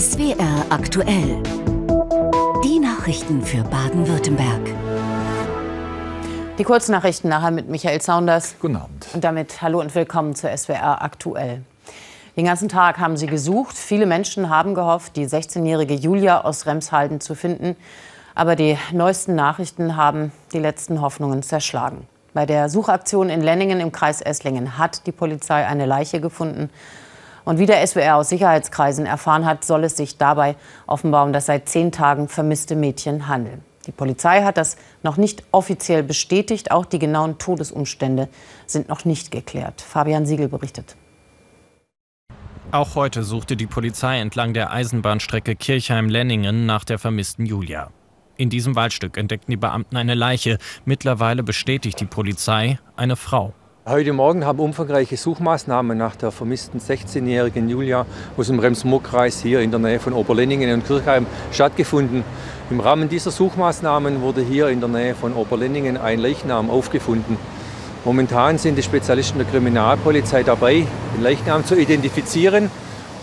SWR aktuell. Die Nachrichten für Baden-Württemberg. Die Kurznachrichten nachher mit Michael Saunders. Guten Abend. Und damit hallo und willkommen zur SWR aktuell. Den ganzen Tag haben sie gesucht. Viele Menschen haben gehofft, die 16-jährige Julia aus Remshalden zu finden. Aber die neuesten Nachrichten haben die letzten Hoffnungen zerschlagen. Bei der Suchaktion in Lenningen im Kreis Esslingen hat die Polizei eine Leiche gefunden. Und wie der SWR aus Sicherheitskreisen erfahren hat, soll es sich dabei offenbar um das seit zehn Tagen vermisste Mädchen handeln. Die Polizei hat das noch nicht offiziell bestätigt. Auch die genauen Todesumstände sind noch nicht geklärt. Fabian Siegel berichtet. Auch heute suchte die Polizei entlang der Eisenbahnstrecke Kirchheim-Lenningen nach der vermissten Julia. In diesem Waldstück entdeckten die Beamten eine Leiche. Mittlerweile bestätigt die Polizei eine Frau. Heute Morgen haben umfangreiche Suchmaßnahmen nach der vermissten 16-jährigen Julia aus dem Rems-Murr-Kreis hier in der Nähe von Oberlenningen und Kirchheim stattgefunden. Im Rahmen dieser Suchmaßnahmen wurde hier in der Nähe von Oberlenningen ein Leichnam aufgefunden. Momentan sind die Spezialisten der Kriminalpolizei dabei, den Leichnam zu identifizieren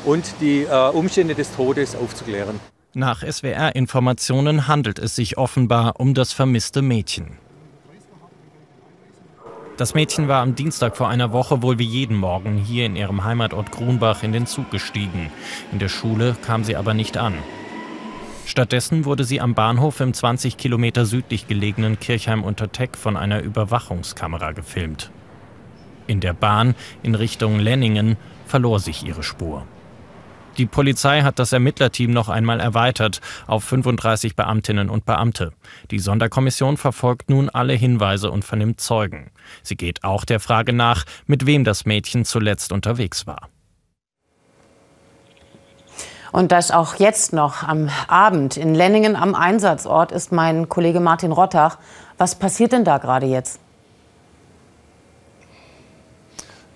und die äh, Umstände des Todes aufzuklären. Nach SWR-Informationen handelt es sich offenbar um das vermisste Mädchen. Das Mädchen war am Dienstag vor einer Woche wohl wie jeden Morgen hier in ihrem Heimatort Grunbach in den Zug gestiegen. In der Schule kam sie aber nicht an. Stattdessen wurde sie am Bahnhof im 20 Kilometer südlich gelegenen Kirchheim unter Teck von einer Überwachungskamera gefilmt. In der Bahn in Richtung Lenningen verlor sich ihre Spur. Die Polizei hat das Ermittlerteam noch einmal erweitert auf 35 Beamtinnen und Beamte. Die Sonderkommission verfolgt nun alle Hinweise und vernimmt Zeugen. Sie geht auch der Frage nach, mit wem das Mädchen zuletzt unterwegs war. Und das auch jetzt noch am Abend in Lenningen am Einsatzort ist mein Kollege Martin Rottach. Was passiert denn da gerade jetzt?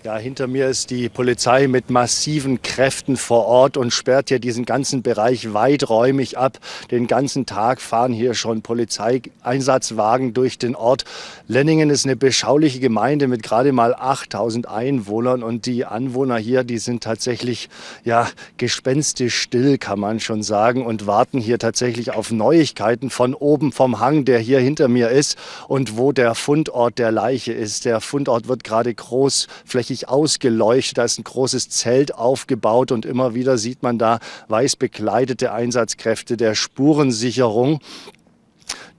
Ja, hinter mir ist die Polizei mit massiven Kräften vor Ort und sperrt hier diesen ganzen Bereich weiträumig ab. Den ganzen Tag fahren hier schon Polizeieinsatzwagen durch den Ort. Lenningen ist eine beschauliche Gemeinde mit gerade mal 8000 Einwohnern und die Anwohner hier, die sind tatsächlich ja gespenstisch still, kann man schon sagen und warten hier tatsächlich auf Neuigkeiten von oben vom Hang, der hier hinter mir ist und wo der Fundort der Leiche ist. Der Fundort wird gerade großflächig richtig ausgeleuchtet. Da ist ein großes Zelt aufgebaut und immer wieder sieht man da weiß bekleidete Einsatzkräfte der Spurensicherung.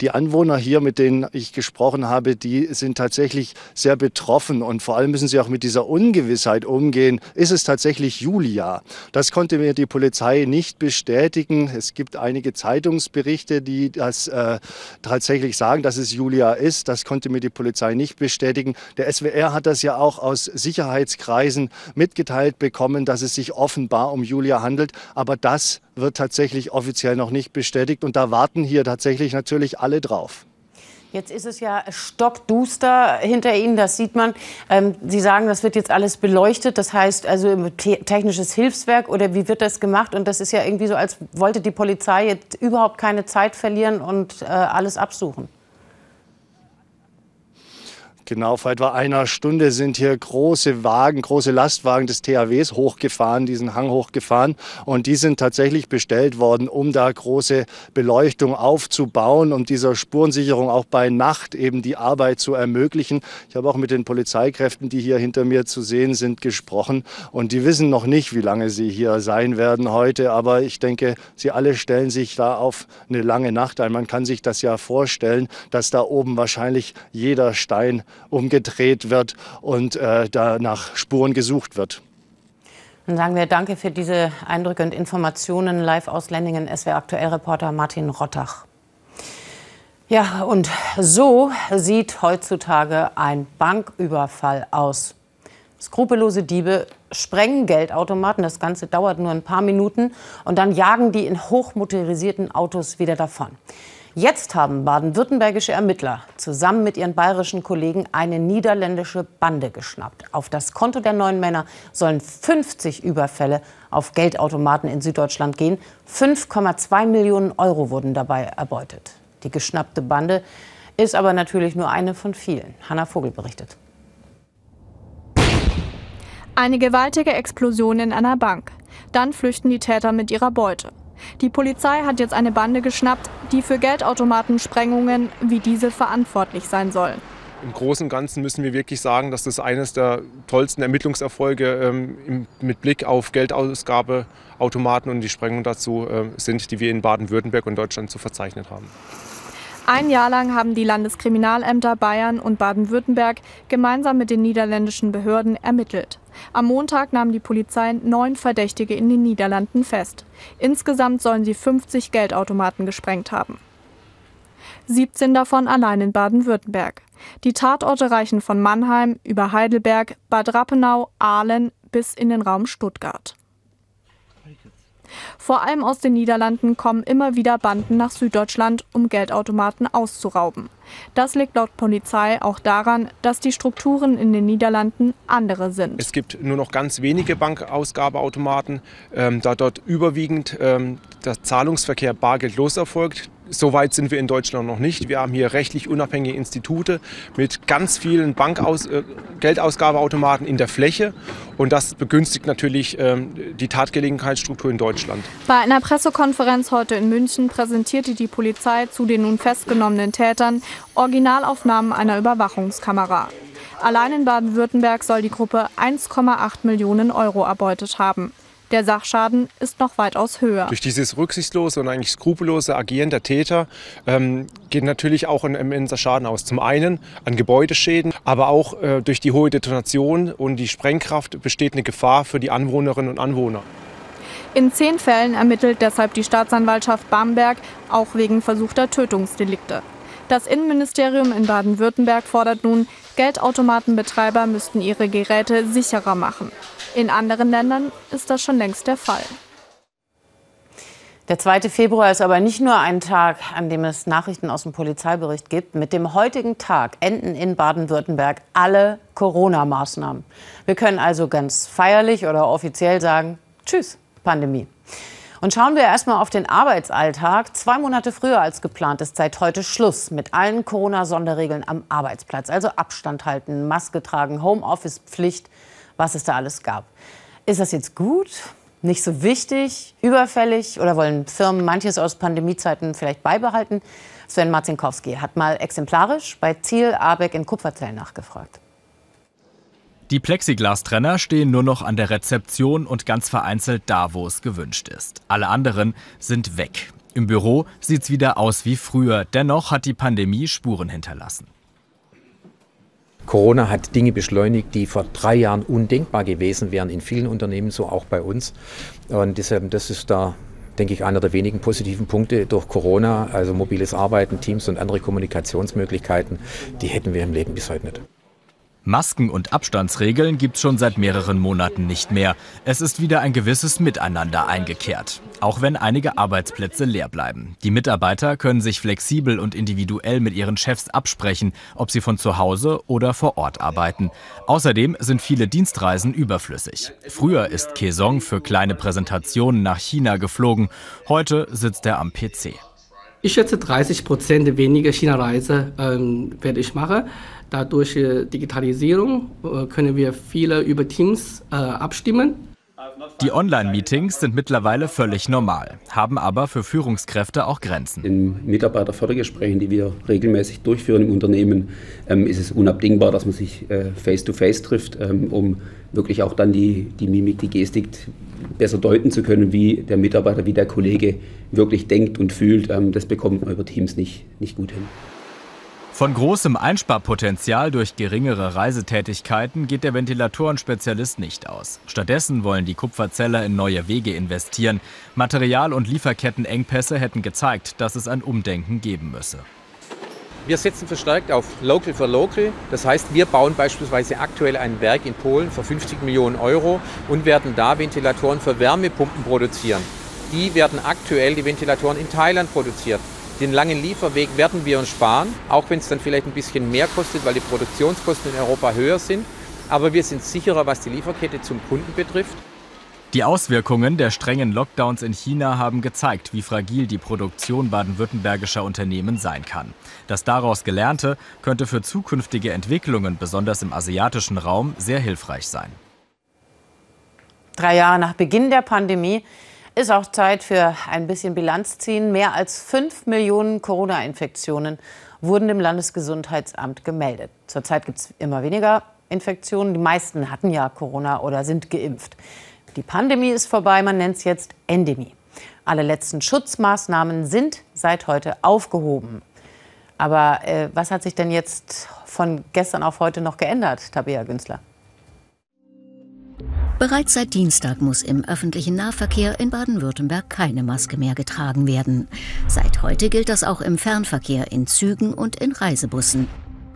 Die Anwohner hier, mit denen ich gesprochen habe, die sind tatsächlich sehr betroffen und vor allem müssen sie auch mit dieser Ungewissheit umgehen. Ist es tatsächlich Julia? Das konnte mir die Polizei nicht bestätigen. Es gibt einige Zeitungsberichte, die das äh, tatsächlich sagen, dass es Julia ist. Das konnte mir die Polizei nicht bestätigen. Der SWR hat das ja auch aus Sicherheitskreisen mitgeteilt bekommen, dass es sich offenbar um Julia handelt. Aber das wird tatsächlich offiziell noch nicht bestätigt. Und da warten hier tatsächlich natürlich alle drauf. Jetzt ist es ja stockduster hinter Ihnen, das sieht man. Ähm, Sie sagen, das wird jetzt alles beleuchtet, das heißt also technisches Hilfswerk oder wie wird das gemacht? Und das ist ja irgendwie so, als wollte die Polizei jetzt überhaupt keine Zeit verlieren und äh, alles absuchen. Genau, vor etwa einer Stunde sind hier große Wagen, große Lastwagen des THWs hochgefahren, diesen Hang hochgefahren. Und die sind tatsächlich bestellt worden, um da große Beleuchtung aufzubauen, um dieser Spurensicherung auch bei Nacht eben die Arbeit zu ermöglichen. Ich habe auch mit den Polizeikräften, die hier hinter mir zu sehen sind, gesprochen. Und die wissen noch nicht, wie lange sie hier sein werden heute. Aber ich denke, sie alle stellen sich da auf eine lange Nacht ein. Man kann sich das ja vorstellen, dass da oben wahrscheinlich jeder Stein umgedreht wird und äh, da nach Spuren gesucht wird. Dann sagen wir Danke für diese Eindrücke und Informationen live aus Lendingen, SWR Aktuellreporter Martin Rottach. Ja, und so sieht heutzutage ein Banküberfall aus. Skrupellose Diebe sprengen Geldautomaten. Das Ganze dauert nur ein paar Minuten. Und dann jagen die in hochmotorisierten Autos wieder davon. Jetzt haben baden-württembergische Ermittler zusammen mit ihren bayerischen Kollegen eine niederländische Bande geschnappt. Auf das Konto der neuen Männer sollen 50 Überfälle auf Geldautomaten in Süddeutschland gehen. 5,2 Millionen Euro wurden dabei erbeutet. Die geschnappte Bande ist aber natürlich nur eine von vielen. Hanna Vogel berichtet. Eine gewaltige Explosion in einer Bank. Dann flüchten die Täter mit ihrer Beute. Die Polizei hat jetzt eine Bande geschnappt, die für Geldautomatensprengungen wie diese verantwortlich sein soll. Im Großen und Ganzen müssen wir wirklich sagen, dass das eines der tollsten Ermittlungserfolge ähm, mit Blick auf Geldausgabeautomaten und die Sprengung dazu äh, sind, die wir in Baden-Württemberg und Deutschland zu verzeichnen haben. Ein Jahr lang haben die Landeskriminalämter Bayern und Baden-Württemberg gemeinsam mit den niederländischen Behörden ermittelt. Am Montag nahm die Polizei neun Verdächtige in den Niederlanden fest. Insgesamt sollen sie 50 Geldautomaten gesprengt haben. 17 davon allein in Baden-Württemberg. Die Tatorte reichen von Mannheim über Heidelberg, Bad Rappenau, Aalen bis in den Raum Stuttgart. Vor allem aus den Niederlanden kommen immer wieder Banden nach Süddeutschland, um Geldautomaten auszurauben. Das liegt laut Polizei auch daran, dass die Strukturen in den Niederlanden andere sind. Es gibt nur noch ganz wenige Bankausgabeautomaten, ähm, da dort überwiegend ähm, der Zahlungsverkehr bargeldlos erfolgt. So weit sind wir in Deutschland noch nicht. Wir haben hier rechtlich unabhängige Institute mit ganz vielen Bankaus äh, Geldausgabeautomaten in der Fläche. Und das begünstigt natürlich ähm, die Tatgelegenheitsstruktur in Deutschland. Bei einer Pressekonferenz heute in München präsentierte die Polizei zu den nun festgenommenen Tätern Originalaufnahmen einer Überwachungskamera. Allein in Baden-Württemberg soll die Gruppe 1,8 Millionen Euro erbeutet haben. Der Sachschaden ist noch weitaus höher. Durch dieses rücksichtslose und eigentlich skrupellose Agieren der Täter ähm, geht natürlich auch ein immenser Schaden aus. Zum einen an Gebäudeschäden, aber auch äh, durch die hohe Detonation und die Sprengkraft besteht eine Gefahr für die Anwohnerinnen und Anwohner. In zehn Fällen ermittelt deshalb die Staatsanwaltschaft Bamberg auch wegen versuchter Tötungsdelikte. Das Innenministerium in Baden-Württemberg fordert nun, Geldautomatenbetreiber müssten ihre Geräte sicherer machen. In anderen Ländern ist das schon längst der Fall. Der 2. Februar ist aber nicht nur ein Tag, an dem es Nachrichten aus dem Polizeibericht gibt. Mit dem heutigen Tag enden in Baden-Württemberg alle Corona-Maßnahmen. Wir können also ganz feierlich oder offiziell sagen, tschüss, Pandemie. Und schauen wir erstmal auf den Arbeitsalltag. Zwei Monate früher als geplant ist seit heute Schluss mit allen Corona-Sonderregeln am Arbeitsplatz. Also Abstand halten, Maske tragen, Homeoffice-Pflicht was es da alles gab. Ist das jetzt gut? Nicht so wichtig, überfällig oder wollen Firmen manches aus Pandemiezeiten vielleicht beibehalten? Sven Marzinkowski hat mal exemplarisch bei Ziel Abeck in Kupferzell nachgefragt. Die Plexiglastrenner stehen nur noch an der Rezeption und ganz vereinzelt da, wo es gewünscht ist. Alle anderen sind weg. Im Büro sieht es wieder aus wie früher. Dennoch hat die Pandemie Spuren hinterlassen. Corona hat Dinge beschleunigt, die vor drei Jahren undenkbar gewesen wären, in vielen Unternehmen, so auch bei uns. Und deshalb, das ist da, denke ich, einer der wenigen positiven Punkte durch Corona, also mobiles Arbeiten, Teams und andere Kommunikationsmöglichkeiten, die hätten wir im Leben bis heute nicht. Masken und Abstandsregeln gibt es schon seit mehreren Monaten nicht mehr. Es ist wieder ein gewisses Miteinander eingekehrt, auch wenn einige Arbeitsplätze leer bleiben. Die Mitarbeiter können sich flexibel und individuell mit ihren Chefs absprechen, ob sie von zu Hause oder vor Ort arbeiten. Außerdem sind viele Dienstreisen überflüssig. Früher ist Kesong für kleine Präsentationen nach China geflogen. Heute sitzt er am PC. Ich schätze 30 Prozent weniger China-Reise ähm, werde ich machen. Dadurch äh, Digitalisierung äh, können wir viele über Teams äh, abstimmen. Die Online-Meetings sind mittlerweile völlig normal, haben aber für Führungskräfte auch Grenzen. In Mitarbeiterfördergesprächen, die wir regelmäßig durchführen im Unternehmen, ähm, ist es unabdingbar, dass man sich face-to-face -face trifft, ähm, um wirklich auch dann die, die Mimik, die Gestik besser deuten zu können, wie der Mitarbeiter, wie der Kollege wirklich denkt und fühlt. Ähm, das bekommt man über Teams nicht, nicht gut hin. Von großem Einsparpotenzial durch geringere Reisetätigkeiten geht der Ventilatoren-Spezialist nicht aus. Stattdessen wollen die Kupferzeller in neue Wege investieren. Material- und Lieferkettenengpässe hätten gezeigt, dass es ein Umdenken geben müsse. Wir setzen verstärkt auf Local for Local. Das heißt, wir bauen beispielsweise aktuell ein Werk in Polen für 50 Millionen Euro und werden da Ventilatoren für Wärmepumpen produzieren. Die werden aktuell die Ventilatoren in Thailand produziert. Den langen Lieferweg werden wir uns sparen, auch wenn es dann vielleicht ein bisschen mehr kostet, weil die Produktionskosten in Europa höher sind. Aber wir sind sicherer, was die Lieferkette zum Kunden betrifft. Die Auswirkungen der strengen Lockdowns in China haben gezeigt, wie fragil die Produktion baden-württembergischer Unternehmen sein kann. Das daraus Gelernte könnte für zukünftige Entwicklungen, besonders im asiatischen Raum, sehr hilfreich sein. Drei Jahre nach Beginn der Pandemie ist auch Zeit für ein bisschen Bilanz ziehen. Mehr als fünf Millionen Corona-Infektionen wurden dem Landesgesundheitsamt gemeldet. Zurzeit gibt es immer weniger Infektionen. Die meisten hatten ja Corona oder sind geimpft. Die Pandemie ist vorbei, man nennt es jetzt Endemie. Alle letzten Schutzmaßnahmen sind seit heute aufgehoben. Aber äh, was hat sich denn jetzt von gestern auf heute noch geändert, Tabea Günzler? Bereits seit Dienstag muss im öffentlichen Nahverkehr in Baden-Württemberg keine Maske mehr getragen werden. Seit heute gilt das auch im Fernverkehr in Zügen und in Reisebussen.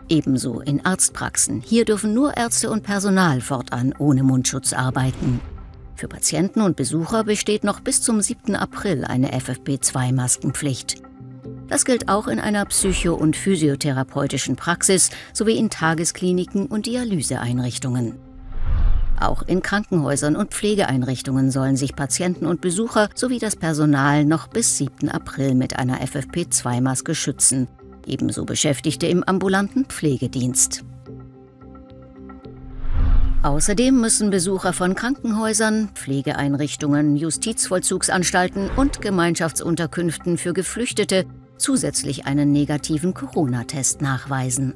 Ebenso in Arztpraxen. Hier dürfen nur Ärzte und Personal fortan ohne Mundschutz arbeiten. Für Patienten und Besucher besteht noch bis zum 7. April eine FFP2-Maskenpflicht. Das gilt auch in einer psycho- und physiotherapeutischen Praxis sowie in Tageskliniken und Dialyseeinrichtungen. Auch in Krankenhäusern und Pflegeeinrichtungen sollen sich Patienten und Besucher sowie das Personal noch bis 7. April mit einer FFP2-Maske schützen. Ebenso Beschäftigte im ambulanten Pflegedienst. Außerdem müssen Besucher von Krankenhäusern, Pflegeeinrichtungen, Justizvollzugsanstalten und Gemeinschaftsunterkünften für Geflüchtete zusätzlich einen negativen Corona-Test nachweisen.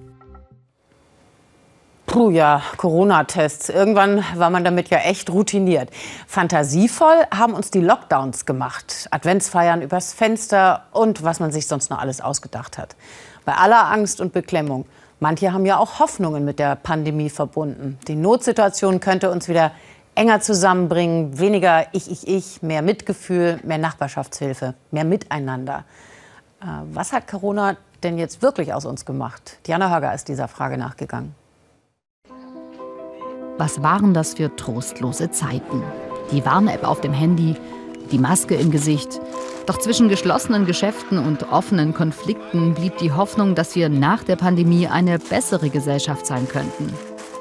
Puh, ja, Corona-Tests. Irgendwann war man damit ja echt routiniert. Fantasievoll haben uns die Lockdowns gemacht. Adventsfeiern übers Fenster und was man sich sonst noch alles ausgedacht hat. Bei aller Angst und Beklemmung. Manche haben ja auch Hoffnungen mit der Pandemie verbunden. Die Notsituation könnte uns wieder enger zusammenbringen. Weniger Ich, Ich, Ich, mehr Mitgefühl, mehr Nachbarschaftshilfe, mehr Miteinander. Äh, was hat Corona denn jetzt wirklich aus uns gemacht? Diana Höger ist dieser Frage nachgegangen. Was waren das für trostlose Zeiten? Die Warn-App auf dem Handy, die Maske im Gesicht. Doch zwischen geschlossenen Geschäften und offenen Konflikten blieb die Hoffnung, dass wir nach der Pandemie eine bessere Gesellschaft sein könnten.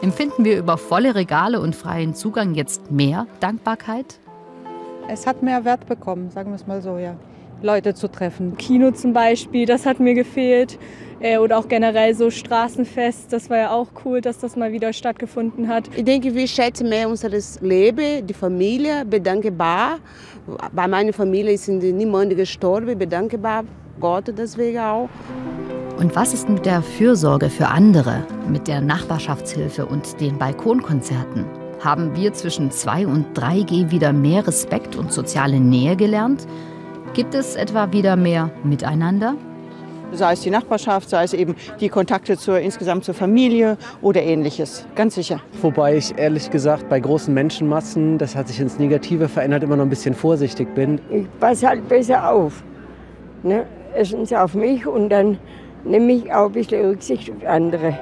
Empfinden wir über volle Regale und freien Zugang jetzt mehr Dankbarkeit? Es hat mehr Wert bekommen, sagen wir es mal so, ja. Leute zu treffen. Kino zum Beispiel, das hat mir gefehlt. Äh, oder auch generell so Straßenfest, das war ja auch cool, dass das mal wieder stattgefunden hat. Ich denke, wir schätzen mehr unser Leben, die Familie, bedankbar. Bei meiner Familie sind niemand gestorben, bedankbar Gott deswegen auch. Und was ist mit der Fürsorge für andere, mit der Nachbarschaftshilfe und den Balkonkonzerten? Haben wir zwischen 2 und 3G wieder mehr Respekt und soziale Nähe gelernt? Gibt es etwa wieder mehr Miteinander? sei es die Nachbarschaft, sei es eben die Kontakte zur, insgesamt zur Familie oder ähnliches. Ganz sicher. Wobei ich ehrlich gesagt bei großen Menschenmassen, das hat sich ins Negative verändert, immer noch ein bisschen vorsichtig bin. Ich passe halt besser auf. Ne? Erstens auf mich und dann nehme ich auch ein bisschen Rücksicht auf andere.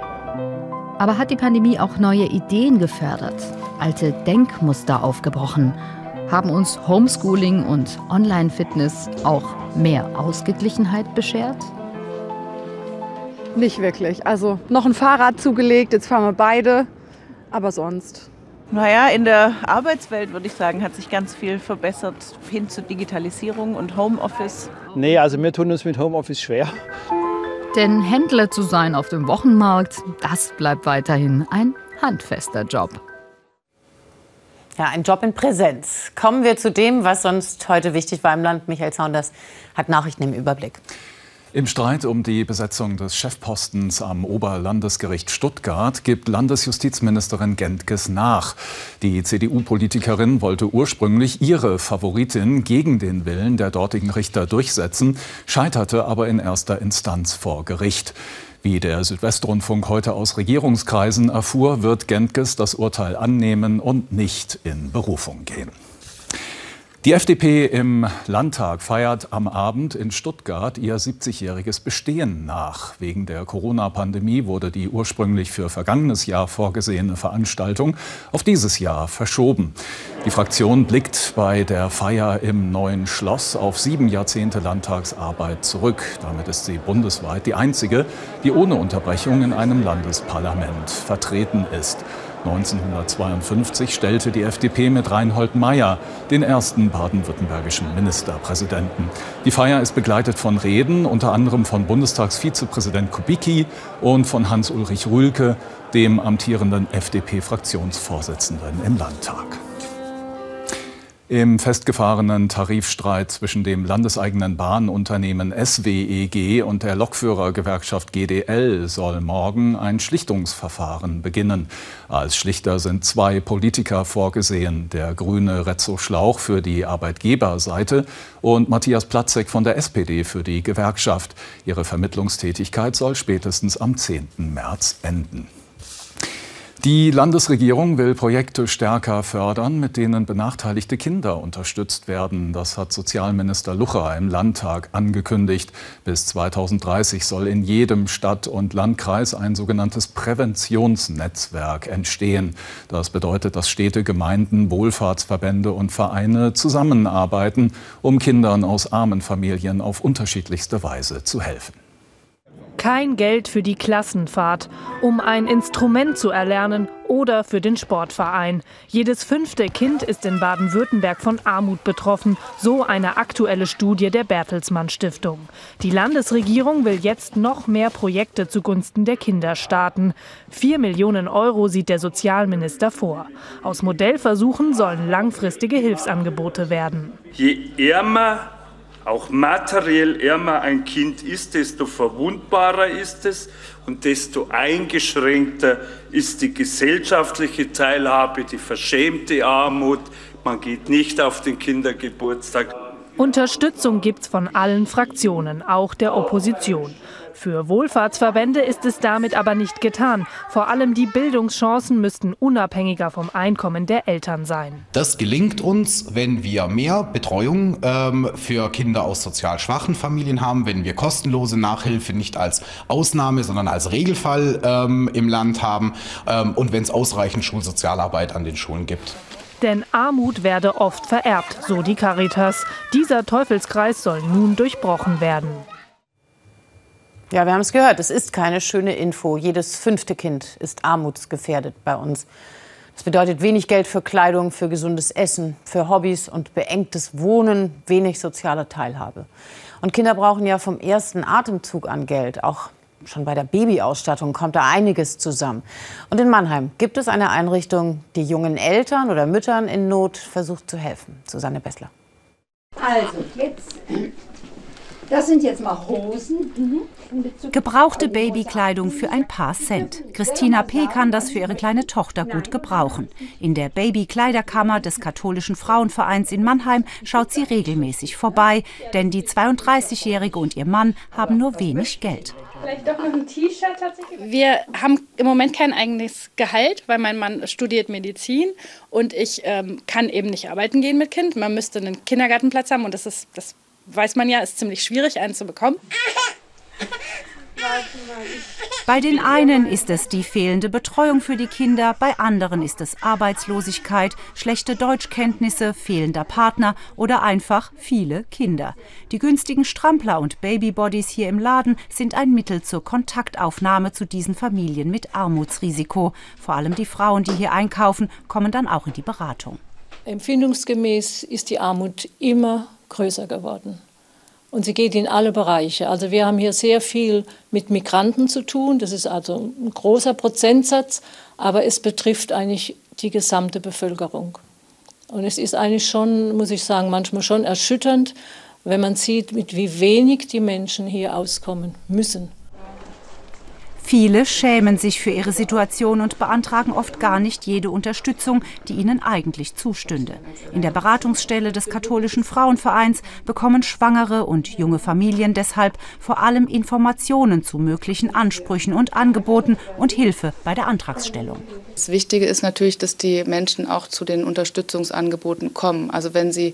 Aber hat die Pandemie auch neue Ideen gefördert? Alte Denkmuster aufgebrochen? Haben uns Homeschooling und Online-Fitness auch mehr Ausgeglichenheit beschert? Nicht wirklich. Also noch ein Fahrrad zugelegt, jetzt fahren wir beide, aber sonst. Naja, in der Arbeitswelt würde ich sagen, hat sich ganz viel verbessert hin zu Digitalisierung und Homeoffice. Nee, also wir tun uns mit Homeoffice schwer. Denn Händler zu sein auf dem Wochenmarkt, das bleibt weiterhin ein handfester Job. Ja, ein Job in Präsenz. Kommen wir zu dem, was sonst heute wichtig war im Land. Michael Saunders hat Nachrichten im Überblick. Im Streit um die Besetzung des Chefpostens am Oberlandesgericht Stuttgart gibt Landesjustizministerin Gentges nach. Die CDU-Politikerin wollte ursprünglich ihre Favoritin gegen den Willen der dortigen Richter durchsetzen, scheiterte aber in erster Instanz vor Gericht. Wie der Südwestrundfunk heute aus Regierungskreisen erfuhr, wird Gentges das Urteil annehmen und nicht in Berufung gehen. Die FDP im Landtag feiert am Abend in Stuttgart ihr 70-jähriges Bestehen nach. Wegen der Corona-Pandemie wurde die ursprünglich für vergangenes Jahr vorgesehene Veranstaltung auf dieses Jahr verschoben. Die Fraktion blickt bei der Feier im neuen Schloss auf sieben Jahrzehnte Landtagsarbeit zurück. Damit ist sie bundesweit die einzige, die ohne Unterbrechung in einem Landesparlament vertreten ist. 1952 stellte die FDP mit Reinhold Meyer den ersten baden-württembergischen Ministerpräsidenten. Die Feier ist begleitet von Reden, unter anderem von Bundestagsvizepräsident Kubicki und von Hans-Ulrich Rühlke, dem amtierenden FDP-Fraktionsvorsitzenden im Landtag. Im festgefahrenen Tarifstreit zwischen dem landeseigenen Bahnunternehmen SWEG und der Lokführergewerkschaft GDL soll morgen ein Schlichtungsverfahren beginnen. Als Schlichter sind zwei Politiker vorgesehen, der grüne Rezzo Schlauch für die Arbeitgeberseite und Matthias Platzek von der SPD für die Gewerkschaft. Ihre Vermittlungstätigkeit soll spätestens am 10. März enden. Die Landesregierung will Projekte stärker fördern, mit denen benachteiligte Kinder unterstützt werden. Das hat Sozialminister Lucher im Landtag angekündigt. Bis 2030 soll in jedem Stadt- und Landkreis ein sogenanntes Präventionsnetzwerk entstehen. Das bedeutet, dass Städte, Gemeinden, Wohlfahrtsverbände und Vereine zusammenarbeiten, um Kindern aus armen Familien auf unterschiedlichste Weise zu helfen. Kein Geld für die Klassenfahrt, um ein Instrument zu erlernen oder für den Sportverein. Jedes fünfte Kind ist in Baden-Württemberg von Armut betroffen, so eine aktuelle Studie der Bertelsmann Stiftung. Die Landesregierung will jetzt noch mehr Projekte zugunsten der Kinder starten. Vier Millionen Euro sieht der Sozialminister vor. Aus Modellversuchen sollen langfristige Hilfsangebote werden. Je ärmer auch materiell ärmer ein Kind ist, desto verwundbarer ist es und desto eingeschränkter ist die gesellschaftliche Teilhabe, die verschämte Armut. Man geht nicht auf den Kindergeburtstag. Unterstützung gibt es von allen Fraktionen, auch der Opposition. Für Wohlfahrtsverbände ist es damit aber nicht getan. Vor allem die Bildungschancen müssten unabhängiger vom Einkommen der Eltern sein. Das gelingt uns, wenn wir mehr Betreuung ähm, für Kinder aus sozial schwachen Familien haben, wenn wir kostenlose Nachhilfe nicht als Ausnahme, sondern als Regelfall ähm, im Land haben ähm, und wenn es ausreichend Schulsozialarbeit an den Schulen gibt. Denn Armut werde oft vererbt, so die Caritas. Dieser Teufelskreis soll nun durchbrochen werden. Ja, wir haben es gehört. Es ist keine schöne Info. Jedes fünfte Kind ist armutsgefährdet bei uns. Das bedeutet wenig Geld für Kleidung, für gesundes Essen, für Hobbys und beengtes Wohnen, wenig soziale Teilhabe. Und Kinder brauchen ja vom ersten Atemzug an Geld. Auch schon bei der Babyausstattung kommt da einiges zusammen. Und in Mannheim gibt es eine Einrichtung, die jungen Eltern oder Müttern in Not versucht zu helfen. Susanne Bessler. Also, jetzt das sind jetzt mal Hosen. Mhm. Gebrauchte Babykleidung für ein paar Cent. Christina P. kann das für ihre kleine Tochter gut gebrauchen. In der Babykleiderkammer des katholischen Frauenvereins in Mannheim schaut sie regelmäßig vorbei, denn die 32-Jährige und ihr Mann haben nur wenig Geld. Vielleicht doch noch ein T-Shirt tatsächlich? Wir haben im Moment kein eigenes Gehalt, weil mein Mann studiert Medizin und ich ähm, kann eben nicht arbeiten gehen mit Kind. Man müsste einen Kindergartenplatz haben und das ist das weiß man ja, ist ziemlich schwierig, einen zu bekommen. Bei den einen ist es die fehlende Betreuung für die Kinder, bei anderen ist es Arbeitslosigkeit, schlechte Deutschkenntnisse, fehlender Partner oder einfach viele Kinder. Die günstigen Strampler und Babybodies hier im Laden sind ein Mittel zur Kontaktaufnahme zu diesen Familien mit Armutsrisiko. Vor allem die Frauen, die hier einkaufen, kommen dann auch in die Beratung. Empfindungsgemäß ist die Armut immer größer geworden. Und sie geht in alle Bereiche. Also wir haben hier sehr viel mit Migranten zu tun. Das ist also ein großer Prozentsatz, aber es betrifft eigentlich die gesamte Bevölkerung. Und es ist eigentlich schon, muss ich sagen, manchmal schon erschütternd, wenn man sieht, mit wie wenig die Menschen hier auskommen müssen. Viele schämen sich für ihre Situation und beantragen oft gar nicht jede Unterstützung, die ihnen eigentlich zustünde. In der Beratungsstelle des katholischen Frauenvereins bekommen Schwangere und junge Familien deshalb vor allem Informationen zu möglichen Ansprüchen und Angeboten und Hilfe bei der Antragsstellung. Das Wichtige ist natürlich, dass die Menschen auch zu den Unterstützungsangeboten kommen. Also wenn sie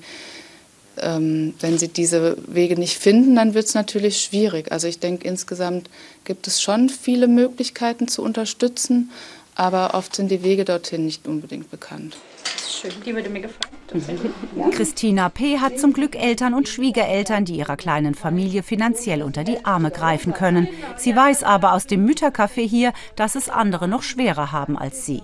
ähm, wenn sie diese Wege nicht finden, dann wird es natürlich schwierig. Also ich denke, insgesamt gibt es schon viele Möglichkeiten zu unterstützen, aber oft sind die Wege dorthin nicht unbedingt bekannt. Schön, die würde mir gefallen. Christina P. hat zum Glück Eltern und Schwiegereltern, die ihrer kleinen Familie finanziell unter die Arme greifen können. Sie weiß aber aus dem Müttercafé hier, dass es andere noch schwerer haben als sie.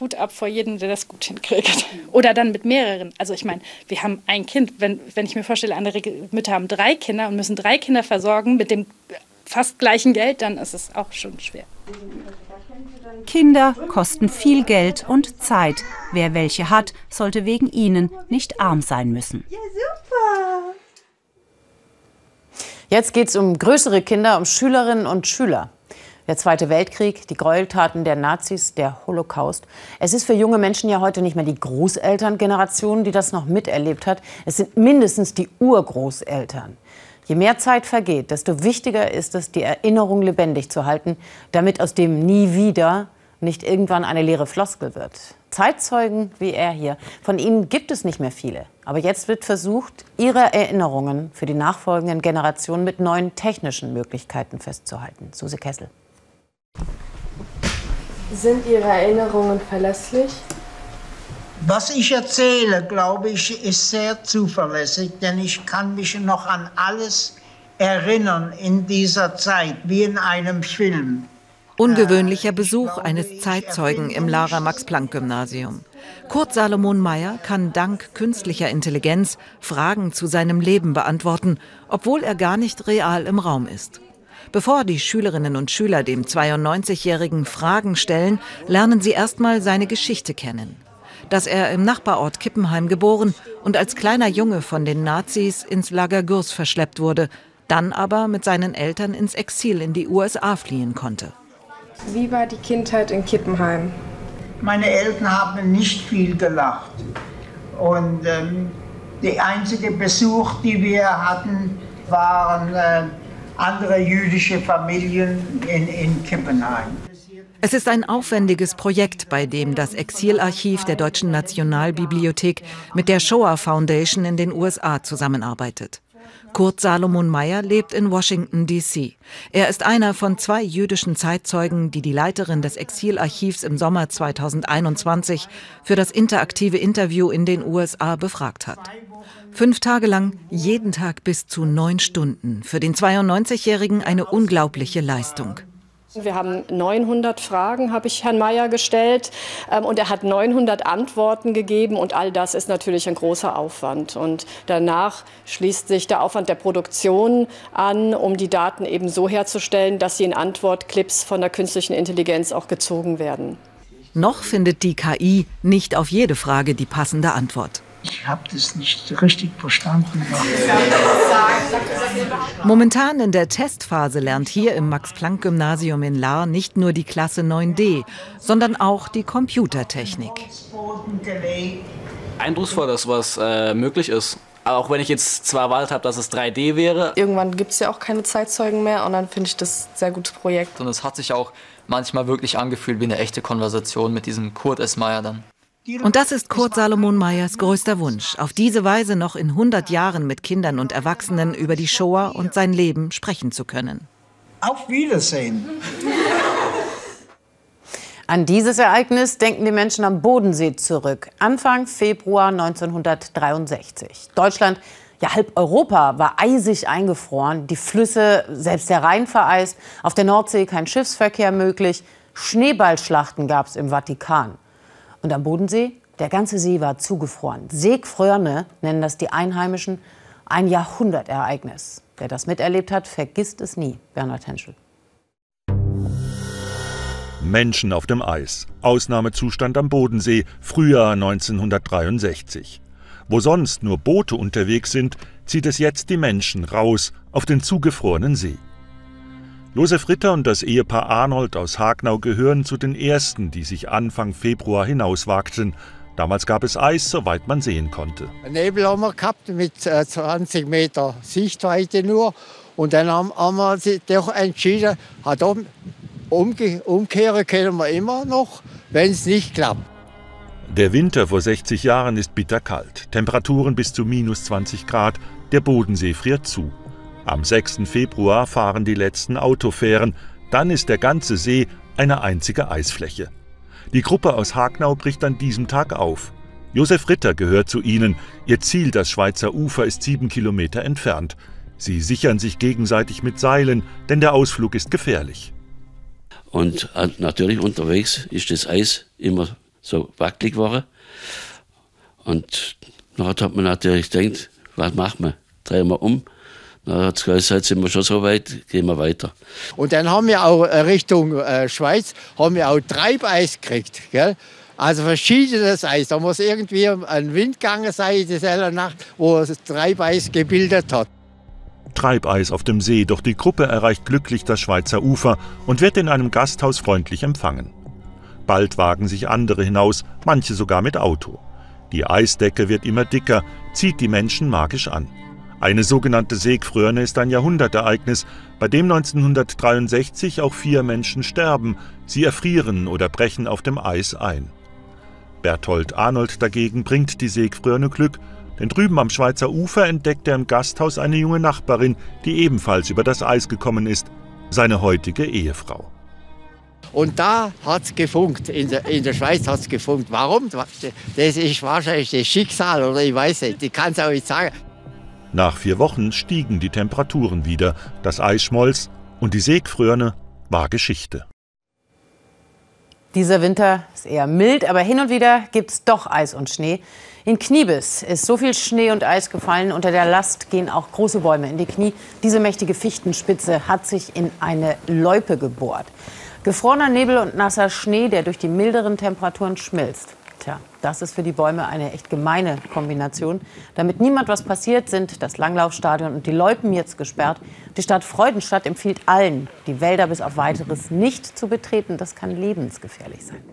Hut ab vor jedem, der das gut hinkriegt. Oder dann mit mehreren. Also ich meine, wir haben ein Kind. Wenn, wenn ich mir vorstelle, andere Mütter haben drei Kinder und müssen drei Kinder versorgen mit dem fast gleichen Geld, dann ist es auch schon schwer. Kinder kosten viel Geld und Zeit. Wer welche hat, sollte wegen ihnen nicht arm sein müssen. Jetzt geht es um größere Kinder, um Schülerinnen und Schüler. Der Zweite Weltkrieg, die Gräueltaten der Nazis, der Holocaust. Es ist für junge Menschen ja heute nicht mehr die Großelterngeneration, die das noch miterlebt hat. Es sind mindestens die Urgroßeltern. Je mehr Zeit vergeht, desto wichtiger ist es, die Erinnerung lebendig zu halten, damit aus dem Nie wieder nicht irgendwann eine leere Floskel wird. Zeitzeugen wie er hier, von ihnen gibt es nicht mehr viele. Aber jetzt wird versucht, ihre Erinnerungen für die nachfolgenden Generationen mit neuen technischen Möglichkeiten festzuhalten. Suse Kessel. Sind Ihre Erinnerungen verlässlich? Was ich erzähle, glaube ich, ist sehr zuverlässig, denn ich kann mich noch an alles erinnern in dieser Zeit, wie in einem Film. Ungewöhnlicher Besuch eines Zeitzeugen im Lara Max-Planck-Gymnasium. Kurt Salomon Meyer kann dank künstlicher Intelligenz Fragen zu seinem Leben beantworten, obwohl er gar nicht real im Raum ist. Bevor die Schülerinnen und Schüler dem 92-Jährigen Fragen stellen, lernen sie erstmal seine Geschichte kennen. Dass er im Nachbarort Kippenheim geboren und als kleiner Junge von den Nazis ins Lager Gürs verschleppt wurde, dann aber mit seinen Eltern ins Exil in die USA fliehen konnte. Wie war die Kindheit in Kippenheim? Meine Eltern haben nicht viel gelacht. Und ähm, der einzige Besuch, die wir hatten, waren äh, andere jüdische Familien in, in Kippenheim. Es ist ein aufwendiges Projekt, bei dem das Exilarchiv der Deutschen Nationalbibliothek mit der Shoah Foundation in den USA zusammenarbeitet. Kurt Salomon Meyer lebt in Washington, D.C. Er ist einer von zwei jüdischen Zeitzeugen, die die Leiterin des Exilarchivs im Sommer 2021 für das interaktive Interview in den USA befragt hat. Fünf Tage lang, jeden Tag bis zu neun Stunden. Für den 92-Jährigen eine unglaubliche Leistung. Wir haben 900 Fragen, habe ich Herrn Mayer gestellt, ähm, und er hat 900 Antworten gegeben. Und all das ist natürlich ein großer Aufwand. Und danach schließt sich der Aufwand der Produktion an, um die Daten eben so herzustellen, dass sie in Antwortclips von der künstlichen Intelligenz auch gezogen werden. Noch findet die KI nicht auf jede Frage die passende Antwort. Ich habe das nicht richtig verstanden. Momentan in der Testphase lernt hier im Max-Planck-Gymnasium in Lahr nicht nur die Klasse 9D, sondern auch die Computertechnik. Eindrucksvoll, dass was äh, möglich ist. Auch wenn ich jetzt zwar erwartet habe, dass es 3D wäre. Irgendwann gibt es ja auch keine Zeitzeugen mehr und dann finde ich das ein sehr gutes Projekt. Und es hat sich auch manchmal wirklich angefühlt wie eine echte Konversation mit diesem Kurt S. Meyer dann. Und das ist Kurt Salomon Meyers größter Wunsch, auf diese Weise noch in 100 Jahren mit Kindern und Erwachsenen über die Shoah und sein Leben sprechen zu können. Auf Wiedersehen. An dieses Ereignis denken die Menschen am Bodensee zurück. Anfang Februar 1963. Deutschland, ja halb Europa, war eisig eingefroren. Die Flüsse, selbst der Rhein vereist. Auf der Nordsee kein Schiffsverkehr möglich. Schneeballschlachten gab es im Vatikan. Und am Bodensee, der ganze See war zugefroren. Seegfrörne nennen das die Einheimischen. Ein Jahrhundertereignis. Wer das miterlebt hat, vergisst es nie. Bernhard Henschel. Menschen auf dem Eis. Ausnahmezustand am Bodensee, Frühjahr 1963. Wo sonst nur Boote unterwegs sind, zieht es jetzt die Menschen raus auf den zugefrorenen See. Josef Ritter und das Ehepaar Arnold aus Hagnau gehören zu den ersten, die sich Anfang Februar hinauswagten. Damals gab es Eis, soweit man sehen konnte. Nebel haben wir gehabt mit 20 äh, Meter Sichtweite nur. Und dann haben, wir sich doch entschieden, hat um, umge, umkehren können wir immer noch, wenn es nicht klappt. Der Winter vor 60 Jahren ist bitterkalt. Temperaturen bis zu minus 20 Grad. Der Bodensee friert zu. Am 6. Februar fahren die letzten Autofähren, dann ist der ganze See eine einzige Eisfläche. Die Gruppe aus Hagnau bricht an diesem Tag auf. Josef Ritter gehört zu ihnen. Ihr Ziel, das Schweizer Ufer, ist sieben Kilometer entfernt. Sie sichern sich gegenseitig mit Seilen, denn der Ausflug ist gefährlich. Und äh, natürlich unterwegs ist das Eis immer so wackelig geworden. Und dann hat man natürlich gedacht, was machen wir? Drehen wir um Da hat es gesagt, sind wir schon so weit, gehen wir weiter. Und dann haben wir auch äh, Richtung äh, Schweiz haben wir auch Treibeis gekriegt. Gell? Also verschiedenes Eis. Da muss irgendwie ein Wind gegangen sein diese Nacht, wo das Treibeis gebildet hat. Treibeis auf dem See, doch die Gruppe erreicht glücklich das Schweizer Ufer und wird in einem Gasthaus freundlich empfangen. Bald wagen sich andere hinaus, manche sogar mit Auto. Die Eisdecke wird immer dicker, zieht die Menschen magisch an. Eine sogenannte Seegfröhne ist ein Jahrhundertereignis, bei dem 1963 auch vier Menschen sterben, sie erfrieren oder brechen auf dem Eis ein. Berthold Arnold dagegen bringt die Seegfröhne Glück, denn drüben am Schweizer Ufer entdeckt er im Gasthaus eine junge Nachbarin, die ebenfalls über das Eis gekommen ist, seine heutige Ehefrau. Und da hat es gefunkt, in der, in der Schweiz hat es gefunkt. Warum? Das ist wahrscheinlich das Schicksal oder ich weiß nicht, ich kann es auch nicht sagen. Nach vier Wochen stiegen die Temperaturen wieder, das Eis schmolz und die Seegfröhne war Geschichte. Dieser Winter ist eher mild, aber hin und wieder gibt es doch Eis und Schnee. In Kniebis ist so viel Schnee und Eis gefallen, unter der Last gehen auch große Bäume in die Knie. Diese mächtige Fichtenspitze hat sich in eine Loipe gebohrt. Gefrorener Nebel und nasser Schnee, der durch die milderen Temperaturen schmilzt. Tja, das ist für die Bäume eine echt gemeine Kombination. Damit niemand was passiert, sind das Langlaufstadion und die Loipen jetzt gesperrt. Die Stadt Freudenstadt empfiehlt allen, die Wälder bis auf weiteres nicht zu betreten. Das kann lebensgefährlich sein.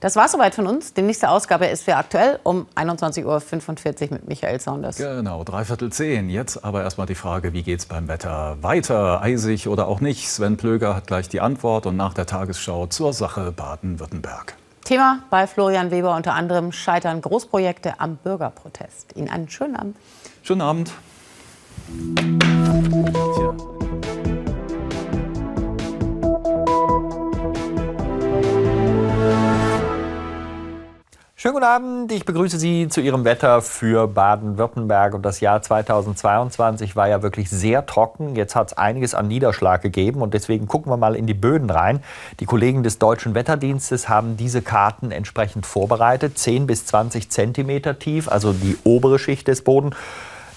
Das war soweit von uns. Die nächste Ausgabe ist für aktuell um 21.45 Uhr mit Michael Saunders. Genau, dreiviertel zehn. Jetzt aber erstmal die Frage, wie geht es beim Wetter weiter? Eisig oder auch nicht? Sven Plöger hat gleich die Antwort und nach der Tagesschau zur Sache Baden-Württemberg. Thema bei Florian Weber unter anderem scheitern Großprojekte am Bürgerprotest. Ihnen einen schönen Abend. Schönen Abend. Tja. Schönen guten Abend, ich begrüße Sie zu Ihrem Wetter für Baden-Württemberg. Und das Jahr 2022 war ja wirklich sehr trocken. Jetzt hat es einiges an Niederschlag gegeben und deswegen gucken wir mal in die Böden rein. Die Kollegen des Deutschen Wetterdienstes haben diese Karten entsprechend vorbereitet. 10 bis 20 Zentimeter tief, also die obere Schicht des Bodens.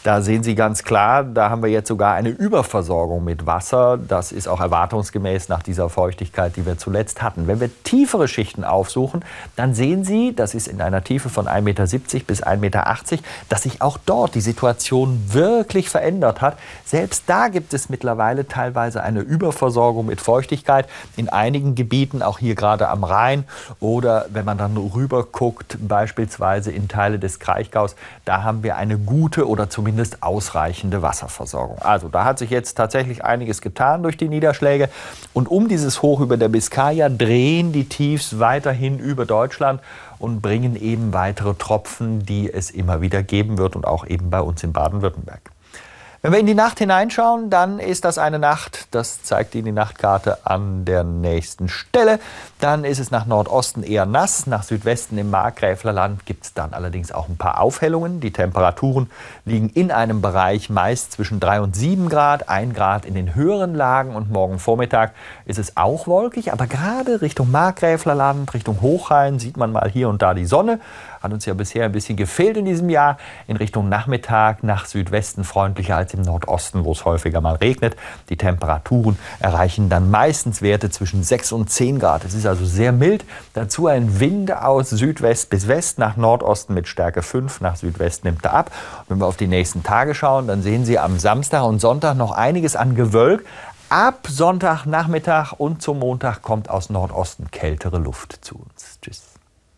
Da sehen Sie ganz klar, da haben wir jetzt sogar eine Überversorgung mit Wasser. Das ist auch erwartungsgemäß nach dieser Feuchtigkeit, die wir zuletzt hatten. Wenn wir tiefere Schichten aufsuchen, dann sehen Sie, das ist in einer Tiefe von 1,70 Meter bis 1,80 Meter, dass sich auch dort die Situation wirklich verändert hat. Selbst da gibt es mittlerweile teilweise eine Überversorgung mit Feuchtigkeit. In einigen Gebieten, auch hier gerade am Rhein oder wenn man dann rüber guckt, beispielsweise in Teile des Kraichgaus, da haben wir eine gute oder zumindest zumindest ausreichende Wasserversorgung. Also da hat sich jetzt tatsächlich einiges getan durch die Niederschläge. Und um dieses Hoch über der Biskaya drehen die Tiefs weiterhin über Deutschland und bringen eben weitere Tropfen, die es immer wieder geben wird und auch eben bei uns in Baden-Württemberg. Wenn wir in die Nacht hineinschauen, dann ist das eine Nacht, das zeigt Ihnen die Nachtkarte an der nächsten Stelle. Dann ist es nach Nordosten eher nass, nach Südwesten im Markgräflerland gibt es dann allerdings auch ein paar Aufhellungen. Die Temperaturen liegen in einem Bereich meist zwischen 3 und 7 Grad, 1 Grad in den höheren Lagen und morgen Vormittag ist es auch wolkig, aber gerade Richtung Markgräflerland, Richtung Hochrhein sieht man mal hier und da die Sonne. Hat uns ja bisher ein bisschen gefehlt in diesem Jahr. In Richtung Nachmittag nach Südwesten freundlicher als im Nordosten, wo es häufiger mal regnet. Die Temperaturen erreichen dann meistens Werte zwischen 6 und 10 Grad. Es ist also sehr mild. Dazu ein Wind aus Südwest bis West nach Nordosten mit Stärke 5. Nach Südwest nimmt er ab. Wenn wir auf die nächsten Tage schauen, dann sehen Sie am Samstag und Sonntag noch einiges an Gewölk. Ab Sonntagnachmittag und zum Montag kommt aus Nordosten kältere Luft zu uns.